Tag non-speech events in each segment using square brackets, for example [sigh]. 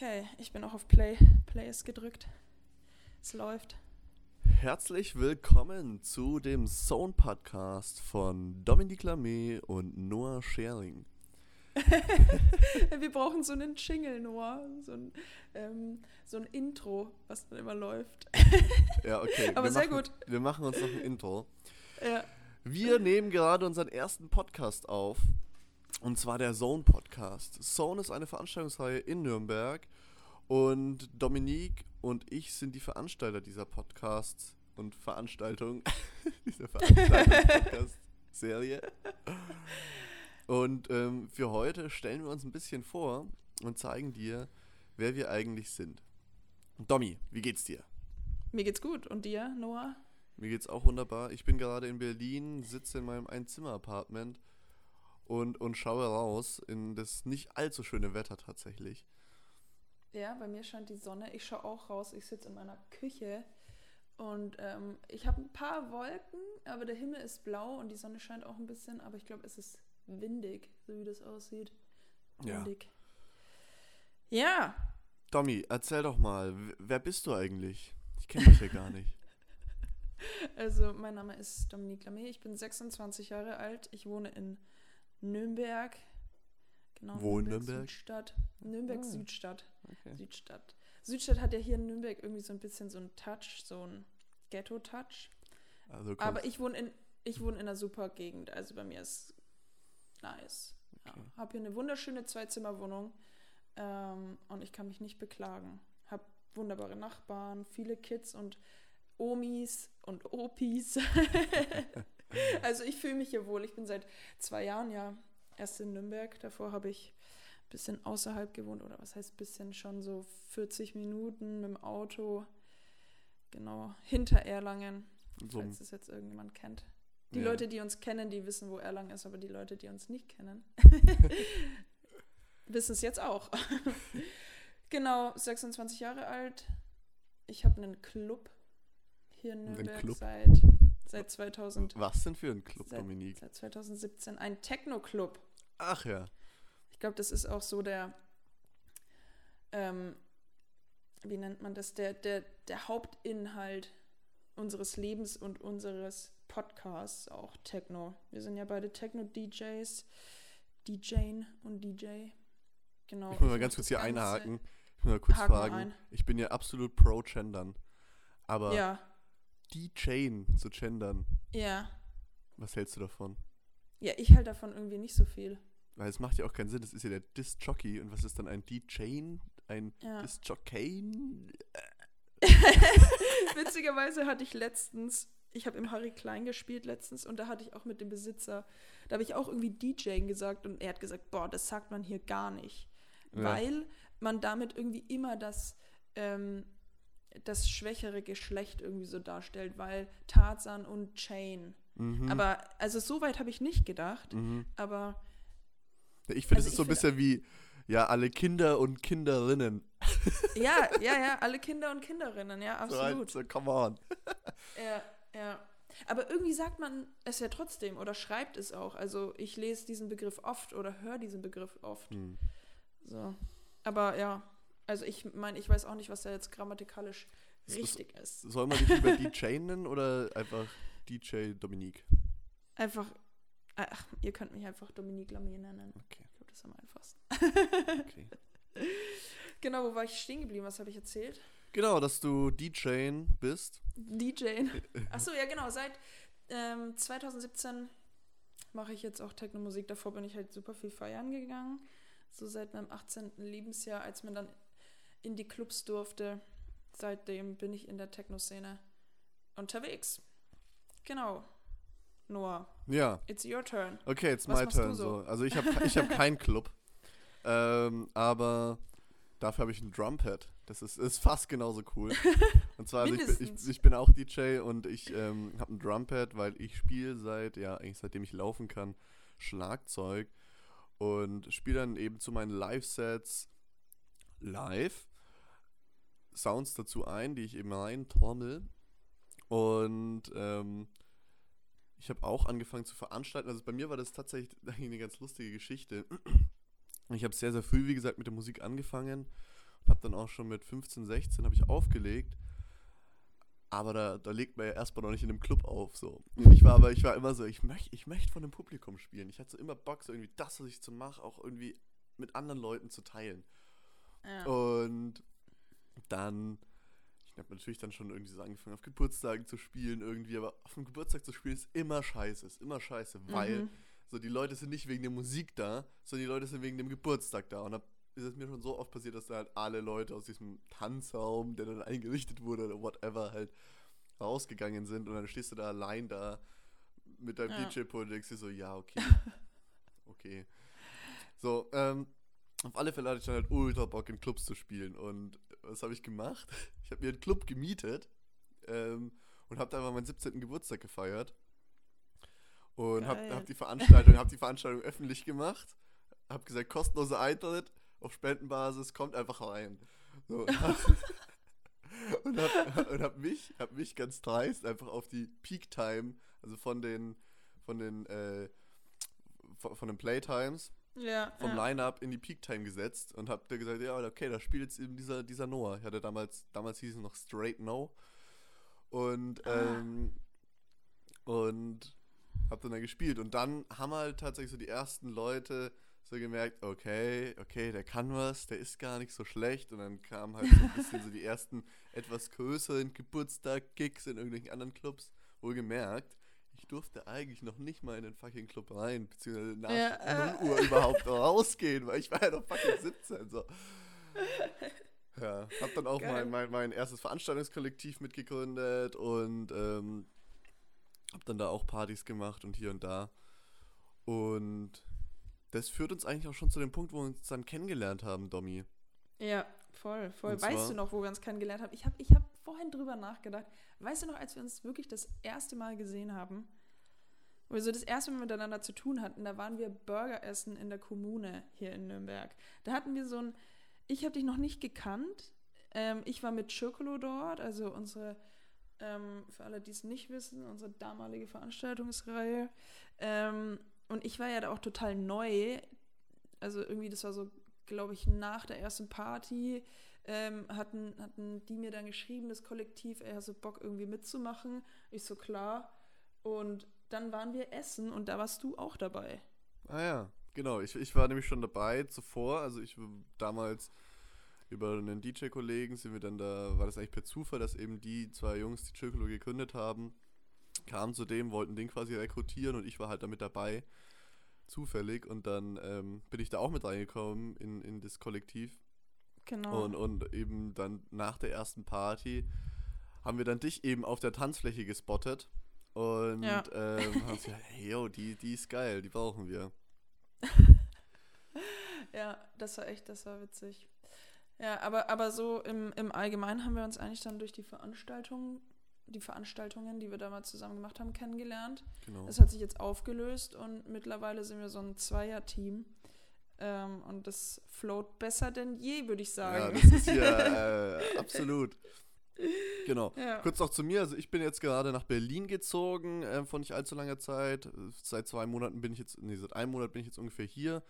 Okay, ich bin auch auf Play. Play ist gedrückt. Es läuft. Herzlich willkommen zu dem Zone Podcast von Dominique Lamé und Noah Schering. [laughs] Wir brauchen so einen Jingle, Noah. So ein, ähm, so ein Intro, was dann immer läuft. [laughs] Ja, okay. Aber wir sehr machen, gut. Wir machen uns noch ein Intro. Ja. Wir nehmen gerade unseren ersten Podcast auf. Und zwar der Zone Podcast. Zone ist eine Veranstaltungsreihe in Nürnberg. Und Dominique und ich sind die Veranstalter dieser Podcasts und Veranstaltung. [laughs] dieser Veranstaltungs-Podcast-Serie. Und ähm, für heute stellen wir uns ein bisschen vor und zeigen dir, wer wir eigentlich sind. Domi, wie geht's dir? Mir geht's gut. Und dir, Noah? Mir geht's auch wunderbar. Ich bin gerade in Berlin, sitze in meinem Einzimmer-Apartment und, und schaue raus in das nicht allzu schöne Wetter tatsächlich. Ja, bei mir scheint die Sonne. Ich schaue auch raus. Ich sitze in meiner Küche und ähm, ich habe ein paar Wolken, aber der Himmel ist blau und die Sonne scheint auch ein bisschen. Aber ich glaube, es ist windig, so wie das aussieht. Ja. Windig. Ja, Domi, erzähl doch mal, wer bist du eigentlich? Ich kenne dich ja gar nicht. [laughs] also mein Name ist Dominique Lamé. Ich bin 26 Jahre alt. Ich wohne in Nürnberg. Genau, Wo in Nürnberg? Südstadt. Nürnberg Ah. Südstadt. Okay. Südstadt. Südstadt hat ja hier in Nürnberg irgendwie so ein bisschen so einen Touch, so einen Ghetto-Touch. Also Aber ich wohne in ich wohne in einer super Gegend, also bei mir ist nice. Ja, Okay. habe hier eine wunderschöne Zwei-Zimmer-Wohnung ähm, und ich kann mich nicht beklagen. Habe wunderbare Nachbarn, viele Kids und Omis und Opis. [laughs] [laughs] also ich fühle mich hier wohl. Ich bin seit zwei Jahren ja erst in Nürnberg. Davor habe ich ein bisschen außerhalb gewohnt oder was heißt bisschen schon so 40 Minuten mit dem Auto. Genau, hinter Erlangen so, falls es jetzt irgendjemand kennt. Die Ja. Leute, die uns kennen, die wissen, wo Erlangen ist, aber die Leute, die uns nicht kennen, [laughs] wissen es jetzt auch. [laughs] genau, 26 Jahre alt. Ich habe einen Club hier in Nürnberg seit, seit 2000. was denn für ein Club, Seit- Dominique? Seit 2017 ein Techno-Club. Ach ja. Ich glaube, das ist auch so der, ähm, wie nennt man das, der, der, der Hauptinhalt unseres Lebens und unseres Podcasts, auch Techno. Wir sind ja beide Techno-DJs, DJing und DJ. Genau. Ich muss mal ganz kurz hier einhaken. Ich muss mal kurz Haken fragen. ein. Ich bin ja absolut pro gendern. Aber Ja, die Chain zu gendern, ja. was hältst du davon? Ja, ich halte davon irgendwie nicht so viel. Weil es macht ja auch keinen Sinn, das ist ja der Disc-Jockey. Und was ist dann ein D-Chain? Ein Ja. Disc-Jockey? [laughs] Witzigerweise hatte ich letztens, ich habe im Harry Klein gespielt letztens und da hatte ich auch mit dem Besitzer, da habe ich auch irgendwie DJing gesagt und er hat gesagt, boah, das sagt man hier gar nicht. Ja. Weil man damit irgendwie immer das, ähm, das schwächere Geschlecht irgendwie so darstellt, weil Tarzan und Chain. Mhm. Aber, also so weit habe ich nicht gedacht, mhm. aber Ich finde, Also es ist so ein bisschen wie, ja, alle Kinder und Kinderinnen. [laughs] ja, ja, ja, alle Kinder und Kinderinnen, ja, So, halt, absolut. so, come on. [laughs] Ja, ja. Aber irgendwie sagt man es ja trotzdem oder schreibt es auch. Also ich lese diesen Begriff oft oder höre diesen Begriff oft. Hm. So. Aber ja, also ich meine, ich weiß auch nicht, was da jetzt grammatikalisch ist- richtig ist. Soll man dich lieber DJ nennen oder einfach DJ Dominique? Einfach, ach, ihr könnt mich einfach Dominique Lamy nennen. Okay. Ich glaube, das ist am einfachsten. okay. [laughs] Genau, wo war ich stehen geblieben? Was habe ich erzählt? Genau, dass du DJ bist. DJ. Achso, ja genau, seit ähm, 2017 mache ich jetzt auch Techno-Musik. Davor bin ich halt super viel feiern gegangen. So seit meinem 18. Lebensjahr, als man dann in die Clubs durfte. Seitdem bin ich in der Techno-Szene unterwegs. Genau. Noah, Ja. it's your turn. Okay, it's Was my turn. so? So. Also ich habe ich hab keinen Club. Ähm, aber dafür habe ich ein Drumpad. Das ist, ist fast genauso cool. Und zwar, also ich, ich, ich bin auch DJ und ich ähm, habe ein Drumpad, weil ich spiele seit, ja, eigentlich seitdem ich laufen kann, Schlagzeug. Und spiele dann eben zu meinen Live-Sets live Sounds dazu ein, die ich eben rein trommel. Und ähm, ich habe auch angefangen zu veranstalten. Also bei mir war das tatsächlich [laughs] eine ganz lustige Geschichte. [clears throat] Ich habe sehr, sehr früh, wie gesagt, mit der Musik angefangen Hab dann auch schon mit 15, 16 habe ich aufgelegt. Aber da, da legt man ja erstmal noch nicht in einem Club auf. So. Und ich war aber, ich war immer so, ich möchte ich möcht von dem Publikum spielen. Ich hatte so immer Bock, so irgendwie das, was ich zu mache, auch irgendwie mit anderen Leuten zu teilen. Ja. Und dann, ich habe natürlich dann schon irgendwie so angefangen, auf Geburtstagen zu spielen irgendwie, aber auf dem Geburtstag zu spielen ist immer scheiße, ist immer scheiße, weil Mhm. so die Leute sind nicht wegen der Musik da, sondern die Leute sind wegen dem Geburtstag da. Und da ist es mir schon so oft passiert, dass da halt alle Leute aus diesem Tanzraum, der dann eingerichtet wurde oder whatever, halt rausgegangen sind und dann stehst du da allein da mit deinem Ja. DJ-Pult und denkst dir so, ja, okay. [laughs] okay. So, ähm, auf alle Fälle hatte ich dann halt ultra Bock in Clubs zu spielen und was habe ich gemacht? [laughs] Ich habe mir einen Club gemietet ähm, und habe da einfach meinen 17. Geburtstag gefeiert und habe hab die Veranstaltung, habe die Veranstaltung öffentlich gemacht, habe gesagt kostenloser Eintritt auf Spendenbasis, kommt einfach rein. So, und hab, [laughs] und hab, hab mich, hab mich ganz dreist einfach auf die Peak Time, also von den von den äh, von, von den Playtimes ja, vom ja. Line-Up in die Peak Time gesetzt und hab da gesagt, ja, okay, da spielt jetzt eben dieser, dieser Noah. Ich hatte damals, damals hieß es noch Straight No. Und, Ah. ähm, und hab dann da gespielt. Und dann haben halt tatsächlich so die ersten Leute so gemerkt, okay, okay, der kann was, der ist gar nicht so schlecht. Und dann kamen halt so ein bisschen so die [laughs] ersten etwas größeren Geburtstag-Gigs in irgendwelchen anderen Clubs. Wohlgemerkt, durfte eigentlich noch nicht mal in den fucking Club rein, beziehungsweise nach Ja, äh. 0 Uhr überhaupt rausgehen, weil ich war ja noch fucking 17. So. [laughs] Ja, hab dann auch mein, mein, mein erstes Veranstaltungskollektiv mitgegründet und ähm, hab dann da auch Partys gemacht und hier und da. Und das führt uns eigentlich auch schon zu dem Punkt, wo wir uns dann kennengelernt haben, Domi. Ja, voll, voll. Und weißt du noch, wo wir uns kennengelernt haben? Ich habe ich hab vorhin drüber nachgedacht. Weißt du noch, als wir uns wirklich das erste Mal gesehen haben, wo so das erste Mal miteinander zu tun hatten, da waren wir Burger essen in der Kommune hier in Nürnberg. Da hatten wir so ein, ich habe dich noch nicht gekannt. Ähm, ich war mit Chocolo dort, also unsere, ähm, für alle, die es nicht wissen, unsere damalige Veranstaltungsreihe. Ähm, und ich war ja da auch total neu. Also irgendwie, das war so, glaube ich, nach der ersten Party ähm, hatten, hatten die mir dann geschrieben, das Kollektiv, ey, hast du Bock irgendwie mitzumachen? Ich so, klar. Und dann waren wir essen und da warst du auch dabei. Ah ja, genau. Ich, ich war nämlich schon dabei zuvor. Also ich damals über einen DJ-Kollegen sind wir dann da, war das eigentlich per Zufall, dass eben die zwei Jungs, die Chirkolo gegründet haben, kamen zu dem, wollten den quasi rekrutieren und ich war halt damit dabei. Zufällig. Und dann ähm, bin ich da auch mit reingekommen in, in das Kollektiv. Genau. Und, und eben dann nach der ersten Party haben wir dann dich eben auf der Tanzfläche gespottet. Und Ja. ähm, [laughs] haben gesagt, hey, yo, die, die ist geil, die brauchen wir. [laughs] Ja, das war echt, das war witzig. Ja, aber, aber so im, im Allgemeinen haben wir uns eigentlich dann durch die Veranstaltungen, die Veranstaltungen, die wir damals zusammen gemacht haben, kennengelernt. Genau. Das hat sich jetzt aufgelöst und mittlerweile sind wir so ein Zweier-Team. Ähm, und das float besser denn je, würde ich Ja, sagen. das ist hier äh, [laughs] absolut. Genau. Ja. Kurz noch zu mir. Also ich bin jetzt gerade nach Berlin gezogen, äh, vor nicht allzu langer Zeit. Seit zwei Monaten bin ich jetzt, nee, seit einem Monat bin ich jetzt ungefähr hier.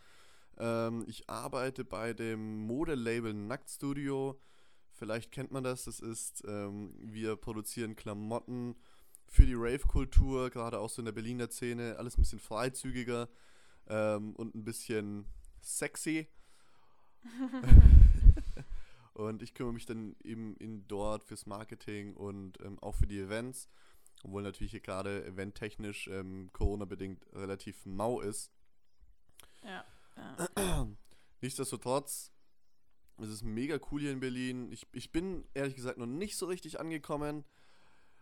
Ähm, ich arbeite bei dem Modelabel Nacktstudio. Vielleicht kennt man das. Das ist, ähm, wir produzieren Klamotten für die Rave-Kultur, gerade auch so in der Berliner Szene. Alles ein bisschen freizügiger ähm, und ein bisschen sexy. [laughs] Und ich kümmere mich dann eben in dort fürs Marketing und ähm, auch für die Events. Obwohl natürlich hier gerade eventtechnisch ähm, Corona-bedingt relativ mau ist. ja. ja. [clears throat] Nichtsdestotrotz, es ist mega cool hier in Berlin. Ich, ich bin ehrlich gesagt noch nicht so richtig angekommen.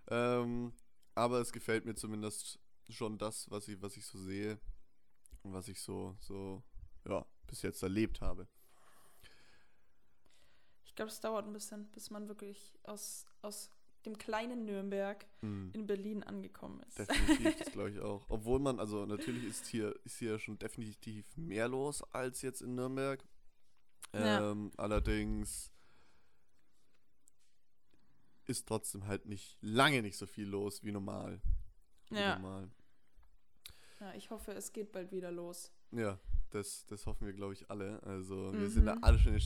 Ähm, aber es gefällt mir zumindest schon das, was ich, was ich so sehe und was ich so, so ja, bis jetzt erlebt habe. Ich glaube, es dauert ein bisschen, bis man wirklich aus, aus dem kleinen Nürnberg Mhm. in Berlin angekommen ist. Definitiv, das [laughs] glaube ich auch. Obwohl man, also natürlich ist hier, ist hier schon definitiv mehr los als jetzt in Nürnberg. Ja. Ähm, allerdings ist trotzdem halt nicht lange nicht so viel los wie normal. Wie Ja. normal. ja, ich hoffe, es geht bald wieder los. Ja, das, das hoffen wir, glaube ich, alle. Also wir Mhm. sind da alle schon in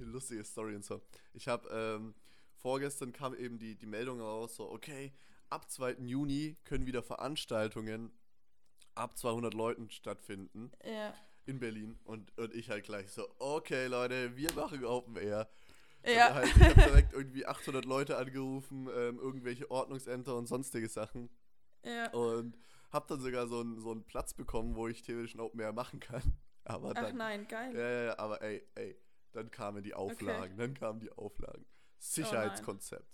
den [laughs] Lustige Story und so. Ich habe, ähm, vorgestern kam eben die, die Meldung raus, so, okay, ab 2. Juni können wieder Veranstaltungen ab 200 Leuten stattfinden Ja. in Berlin. Und, und ich halt gleich so, okay, Leute, wir machen Open Air. Ja. Halt, ich habe direkt [laughs] irgendwie 800 Leute angerufen, ähm, irgendwelche Ordnungsämter und sonstige Sachen. ja. Und habe dann sogar so einen, so einen Platz bekommen, wo ich theoretisch ein Open Air machen kann. Aber Ach dann, nein, geil. ja, ja, ja, aber ey, ey, dann kamen die Auflagen, dann kamen die Auflagen. Sicherheitskonzept.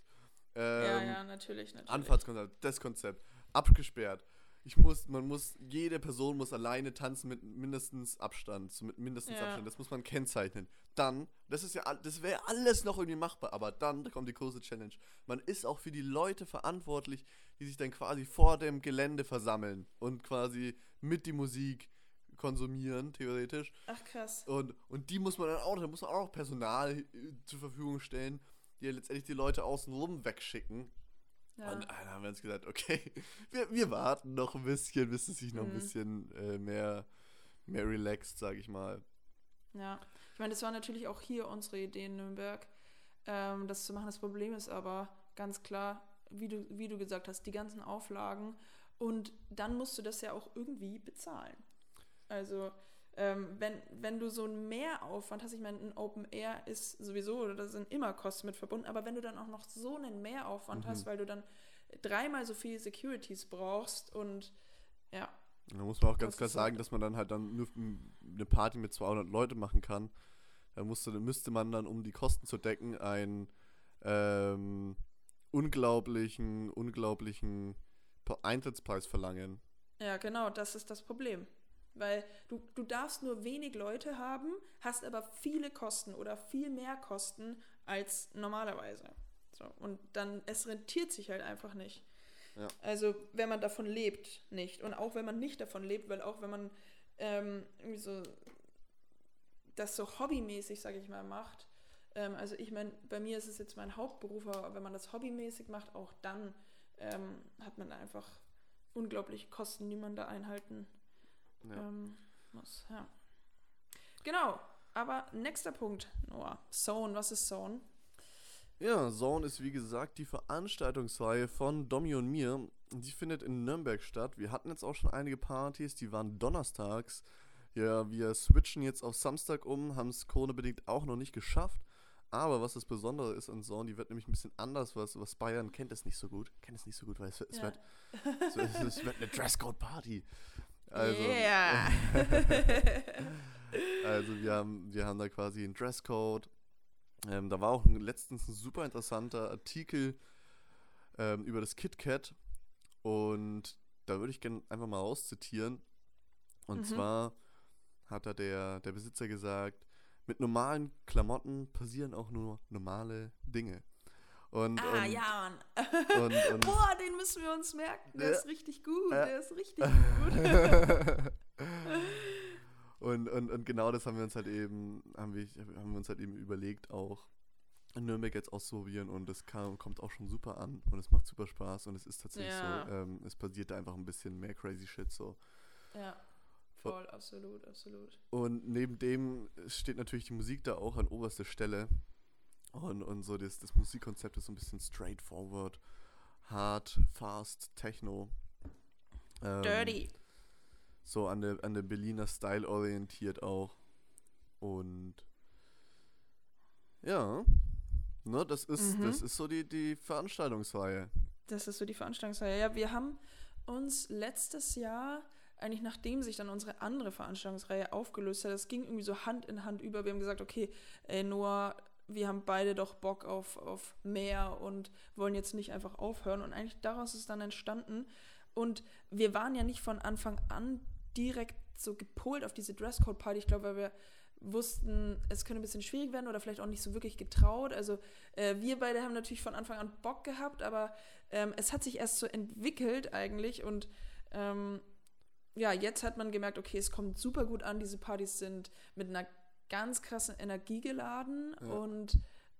ja, ähm, ja, natürlich, natürlich. Anfahrtskonzept, das Konzept, abgesperrt. Ich muss, man muss, jede Person muss alleine tanzen mit mindestens Abstand, so mit mindestens Ja. Abstand. Das muss man kennzeichnen. Dann, das ist ja, das wäre alles noch irgendwie machbar, aber dann kommt die große Challenge. Man ist auch für die Leute verantwortlich, die sich dann quasi vor dem Gelände versammeln und quasi mit die Musik konsumieren, theoretisch. Ach krass. Und, und die muss man dann auch, da muss man auch Personal äh, zur Verfügung stellen, die ja letztendlich die Leute außenrum wegschicken. Ja. Und äh, dann haben wir uns gesagt, okay, [laughs] wir, wir warten noch ein bisschen, bis es sich noch ein Mhm. bisschen äh, mehr, mehr relaxed, sag ich mal. Ja, ich meine, das war natürlich auch hier unsere Idee in Nürnberg, ähm, das zu machen. Das Problem ist aber ganz klar, wie du, wie du gesagt hast, die ganzen Auflagen und dann musst du das ja auch irgendwie bezahlen. Also, ähm, wenn, wenn du so einen Mehraufwand hast, ich meine, ein Open Air ist sowieso, oder da sind immer Kosten mit verbunden, aber wenn du dann auch noch so einen Mehraufwand Mhm. hast, weil du dann dreimal so viele Securities brauchst und ja, da muss man auch ganz klar sagen, halt- dass man dann halt dann nur eine Party mit 200 Leute machen kann. Da musste, müsste man dann, um die Kosten zu decken, einen ähm, unglaublichen, unglaublichen Eintrittspreis verlangen. Ja, genau, das ist das Problem. Weil du, du darfst nur wenig Leute haben, hast aber viele Kosten oder viel mehr Kosten als normalerweise. So, und dann, es rentiert sich halt einfach nicht. Ja. Also, wenn man davon lebt, nicht. Und auch wenn man nicht davon lebt, weil auch wenn man ähm, irgendwie so das so hobbymäßig, sage ich mal, macht. Ähm, also ich meine, bei mir ist es jetzt mein Hauptberuf, aber wenn man das hobbymäßig macht, auch dann ähm, hat man einfach unglaubliche Kosten, die man da einhalten Ja. ähm, muss. Ja. Genau, aber nächster Punkt, Noah. Zone, was ist Zone? Ja, Zone ist wie gesagt die Veranstaltungsreihe von Domi und mir. Die findet in Nürnberg statt. Wir hatten jetzt auch schon einige Partys, die waren donnerstags. Ja, wir switchen jetzt auf Samstag um, haben es Corona-bedingt auch noch nicht geschafft. Aber was das Besondere ist an Zone, die wird nämlich ein bisschen anders, was, was Bayern kennt es nicht so gut. Kennt es nicht so gut, weil es, wird- es, Ja. wird, es, es wird eine [laughs] Dresscode-Party. Also, yeah. [laughs] also wir haben, wir haben da quasi einen Dresscode. Ähm, da war auch ein, letztens ein super interessanter Artikel ähm, über das KitKat. Und da würde ich gerne einfach mal rauszitieren. Und Mhm. zwar hat da der, der Besitzer gesagt, mit normalen Klamotten passieren auch nur normale Dinge. Und, ah, und, ja, Mann. und, [laughs] und Boah, den müssen wir uns merken. Der Ja. ist richtig gut. Ja. Der ist richtig [laughs] gut. und, und, und genau das haben wir uns halt eben, haben wir, haben wir uns halt eben überlegt, auch in Nürnberg jetzt auszuprobieren und das kam, kommt auch schon super an und es macht super Spaß und es ist tatsächlich Ja. so, ähm, es passiert da einfach ein bisschen mehr crazy shit so. ja, voll, absolut, absolut. Und neben dem steht natürlich die Musik da auch an oberster Stelle. Und, und so das, das Musikkonzept ist so ein bisschen straightforward, hard, fast, techno. Ähm, Dirty. So an der, an der Berliner Style orientiert auch. Und ja, ne, das ist, Mhm. das ist so die, die Veranstaltungsreihe. Das ist so die Veranstaltungsreihe. Ja, wir haben uns letztes Jahr, eigentlich nachdem sich dann unsere andere Veranstaltungsreihe aufgelöst hat, das ging irgendwie so Hand in Hand über. Wir haben gesagt, okay, ey Noah, wir haben beide doch Bock auf, auf mehr und wollen jetzt nicht einfach aufhören. Und eigentlich daraus ist dann entstanden. Und wir waren ja nicht von Anfang an direkt so gepolt auf diese Dresscode-Party. Ich glaube, weil wir wussten, es könnte ein bisschen schwierig werden oder vielleicht auch nicht so wirklich getraut. Also äh, wir beide haben natürlich von Anfang an Bock gehabt, aber ähm, es hat sich erst so entwickelt eigentlich und ähm, ja, jetzt hat man gemerkt, okay, es kommt super gut an. Diese Partys sind mit einer ganz krassen Energie geladen Ja. und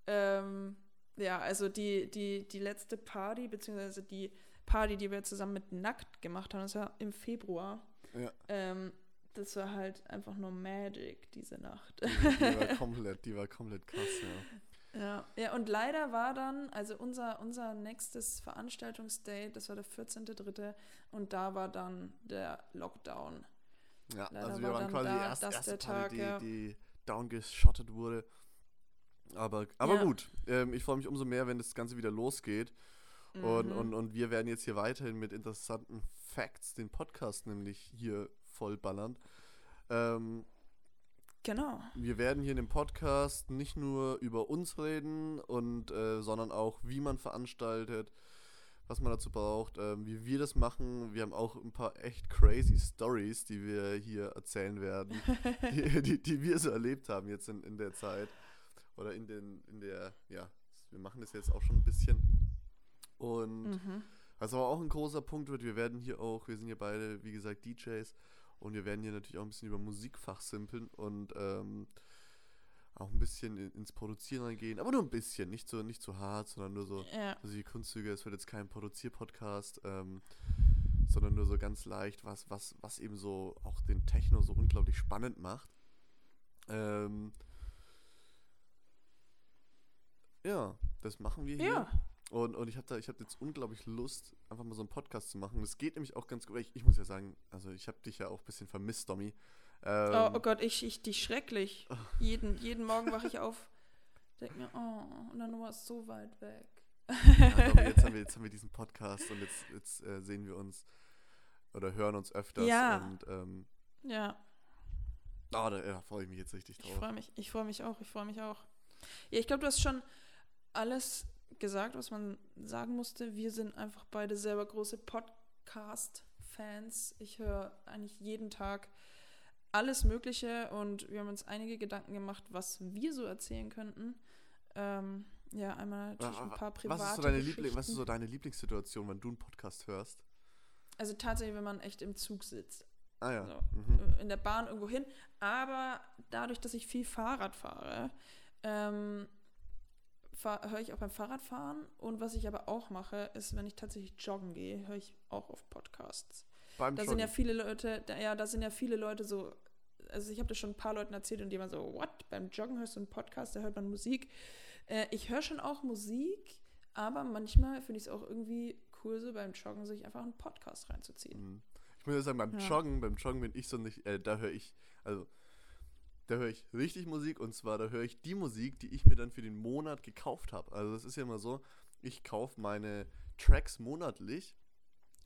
ähm, ja, also die, die, die letzte Party, beziehungsweise die Party, die wir zusammen mit Nackt gemacht haben, das war im Februar. Ja. Ähm, das war halt einfach nur Magic, diese Nacht. Die, die war [laughs] komplett, die war komplett krass, ja. Ja, ja, und leider war dann, also unser, unser nächstes Veranstaltungsdate, das war der 14.3. und da war dann der Lockdown. Ja, Leider also wir war waren quasi da die erste, der Party, Tag, die, die downgeschottet wurde. Aber, aber Ja. gut, ähm, ich freue mich umso mehr, wenn das Ganze wieder losgeht. Und, Mhm. und, und wir werden jetzt hier weiterhin mit interessanten Facts den Podcast nämlich hier voll ballern. Ähm, Genau. wir werden hier in dem Podcast nicht nur über uns reden, und, äh, sondern auch, wie man veranstaltet, was man dazu braucht, ähm, wie wir das machen. Wir haben auch ein paar echt crazy Stories, die wir hier erzählen werden, [laughs] die, die, die wir so erlebt haben jetzt in, in der Zeit. Oder in, den, in der, ja, wir machen das jetzt auch schon ein bisschen. Und Mhm. was aber auch ein großer Punkt wird, wir werden hier auch, wir sind hier beide, wie gesagt, DJs und wir werden hier natürlich auch ein bisschen über Musikfach simpeln und ähm, auch ein bisschen in, ins Produzieren reingehen, aber nur ein bisschen, nicht so, nicht so hart, sondern nur so, Ja. also die Kunstzüge, es wird jetzt kein Produzierpodcast, ähm, sondern nur so ganz leicht, was, was, was eben so auch den Techno so unglaublich spannend macht. Ähm, ja, das machen wir hier. Ja. Und, und ich habe habe jetzt unglaublich Lust, einfach mal so einen Podcast zu machen. Das geht nämlich auch ganz gut. Ich, ich muss ja sagen, also ich habe dich ja auch ein bisschen vermisst, Domi. Ähm, Oh, oh Gott, ich, ich dich schrecklich. Jeden, jeden Morgen wache ich auf, denke mir, oh, und dann war es so weit weg. ja, Domi, jetzt, haben wir, jetzt haben wir diesen Podcast und jetzt, jetzt äh, sehen wir uns oder hören uns öfters. Ja. Und ähm, Ja, oh, da ja, freue ich mich jetzt richtig ich drauf. freue mich. Ich freue mich auch. Ich freue mich auch. Ja, ich glaube, du hast schon alles gesagt, was man sagen musste. Wir sind einfach beide selber große Podcast-Fans. Ich höre eigentlich jeden Tag alles Mögliche und wir haben uns einige Gedanken gemacht, was wir so erzählen könnten. Ähm, ja, einmal natürlich ein paar private was, ist so deine Liebling, was ist so deine Lieblingssituation, wenn du einen Podcast hörst? Also tatsächlich, wenn man echt im Zug sitzt. Ah ja. So, Mhm. äh, in der Bahn irgendwo hin. Aber dadurch, dass ich viel Fahrrad fahre, ähm, fahr, höre ich auch beim Fahrradfahren. Und was ich aber auch mache, ist, wenn ich tatsächlich joggen gehe, höre ich auch auf Podcasts. Beim Da sind ja Joggen. viele Leute, da, ja, da sind ja viele Leute so, also ich habe das schon ein paar Leuten erzählt und die waren so, what? Beim Joggen hörst du einen Podcast, da hört man Musik. Äh, ich höre schon auch Musik, aber manchmal finde ich es auch irgendwie cool, so beim Joggen sich einfach einen Podcast reinzuziehen. Mhm. Ich muss ja sagen, beim Ja. Joggen, beim Joggen bin ich so nicht, äh, da höre ich, also da höre ich richtig Musik und zwar da höre ich die Musik, die ich mir dann für den Monat gekauft habe. Also das ist ja immer so, ich kaufe meine Tracks monatlich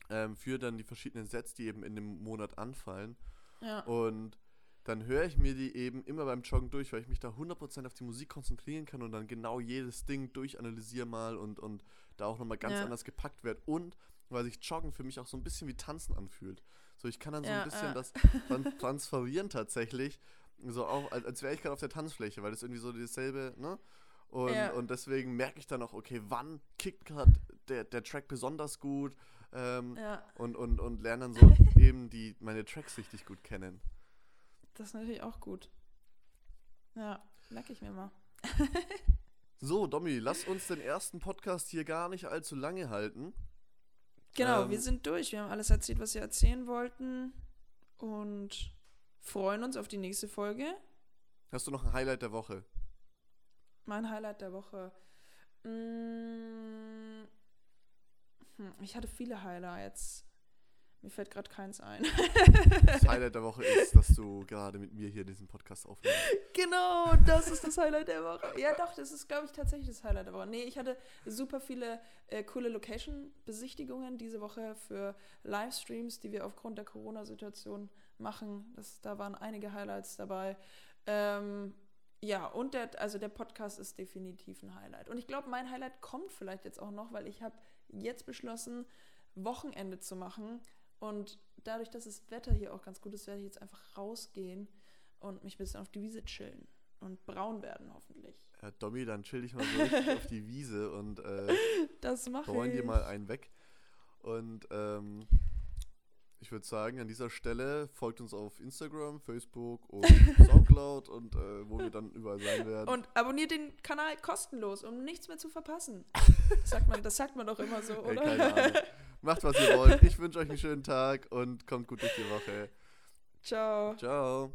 ähm, für dann die verschiedenen Sets, die eben in dem Monat anfallen Ja. und dann höre ich mir die eben immer beim Joggen durch, weil ich mich da 100% auf die Musik konzentrieren kann und dann genau jedes Ding durchanalysiere mal und, und da auch nochmal ganz Ja. anders gepackt wird. Und weil sich Joggen für mich auch so ein bisschen wie Tanzen anfühlt. So, ich kann dann so Ja, ein bisschen ja. das tran [laughs] transferieren tatsächlich, so auch, als, als wäre ich gerade auf der Tanzfläche, weil das irgendwie so dasselbe, ne? Und, Ja. und deswegen merke ich dann auch, okay, wann kickt gerade der, der Track besonders gut ähm, ja. und, und, und lerne dann so [laughs] eben die, meine Tracks richtig gut kennen. Das ist natürlich auch gut. Ja, merke ich mir mal. [laughs] So, Domi, lass uns den ersten Podcast hier gar nicht allzu lange halten. Genau, Ähm, wir sind durch. Wir haben alles erzählt, was wir erzählen wollten. Und freuen uns auf die nächste Folge. Hast du noch ein Highlight der Woche? Mein Highlight der Woche. Mm, hm, ich hatte viele Highlights. Mir fällt gerade keins ein. Das Highlight der Woche ist, dass du gerade mit mir hier diesen Podcast aufnimmst. genau, das ist das Highlight der Woche. Ja, doch, das ist, glaube ich, tatsächlich das Highlight der Woche. Nee, ich hatte super viele äh, coole Location-Besichtigungen diese Woche für Livestreams, die wir aufgrund der Corona-Situation machen. Das, da waren einige Highlights dabei. Ähm, ja, und der, also der Podcast ist definitiv ein Highlight. Und ich glaube, mein Highlight kommt vielleicht jetzt auch noch, weil ich habe jetzt beschlossen, Wochenende zu machen. Und dadurch, dass das Wetter hier auch ganz gut ist, werde ich jetzt einfach rausgehen und mich ein bisschen auf die Wiese chillen und braun werden hoffentlich. Äh, Domi, dann chill dich mal so [laughs] richtig auf die Wiese und äh, Das mache ich. dir mal einen weg. Und ähm, ich würde sagen, an dieser Stelle folgt uns auf Instagram, Facebook und [laughs] Soundcloud und äh, wo wir dann überall sein werden. Und abonniert den Kanal kostenlos, um nichts mehr zu verpassen. [laughs] Das sagt man, das sagt man doch immer so, Ey, oder? keine Ahnung. Macht, was ihr wollt. Ich wünsche euch einen schönen Tag und kommt gut durch die Woche. Ciao. Ciao.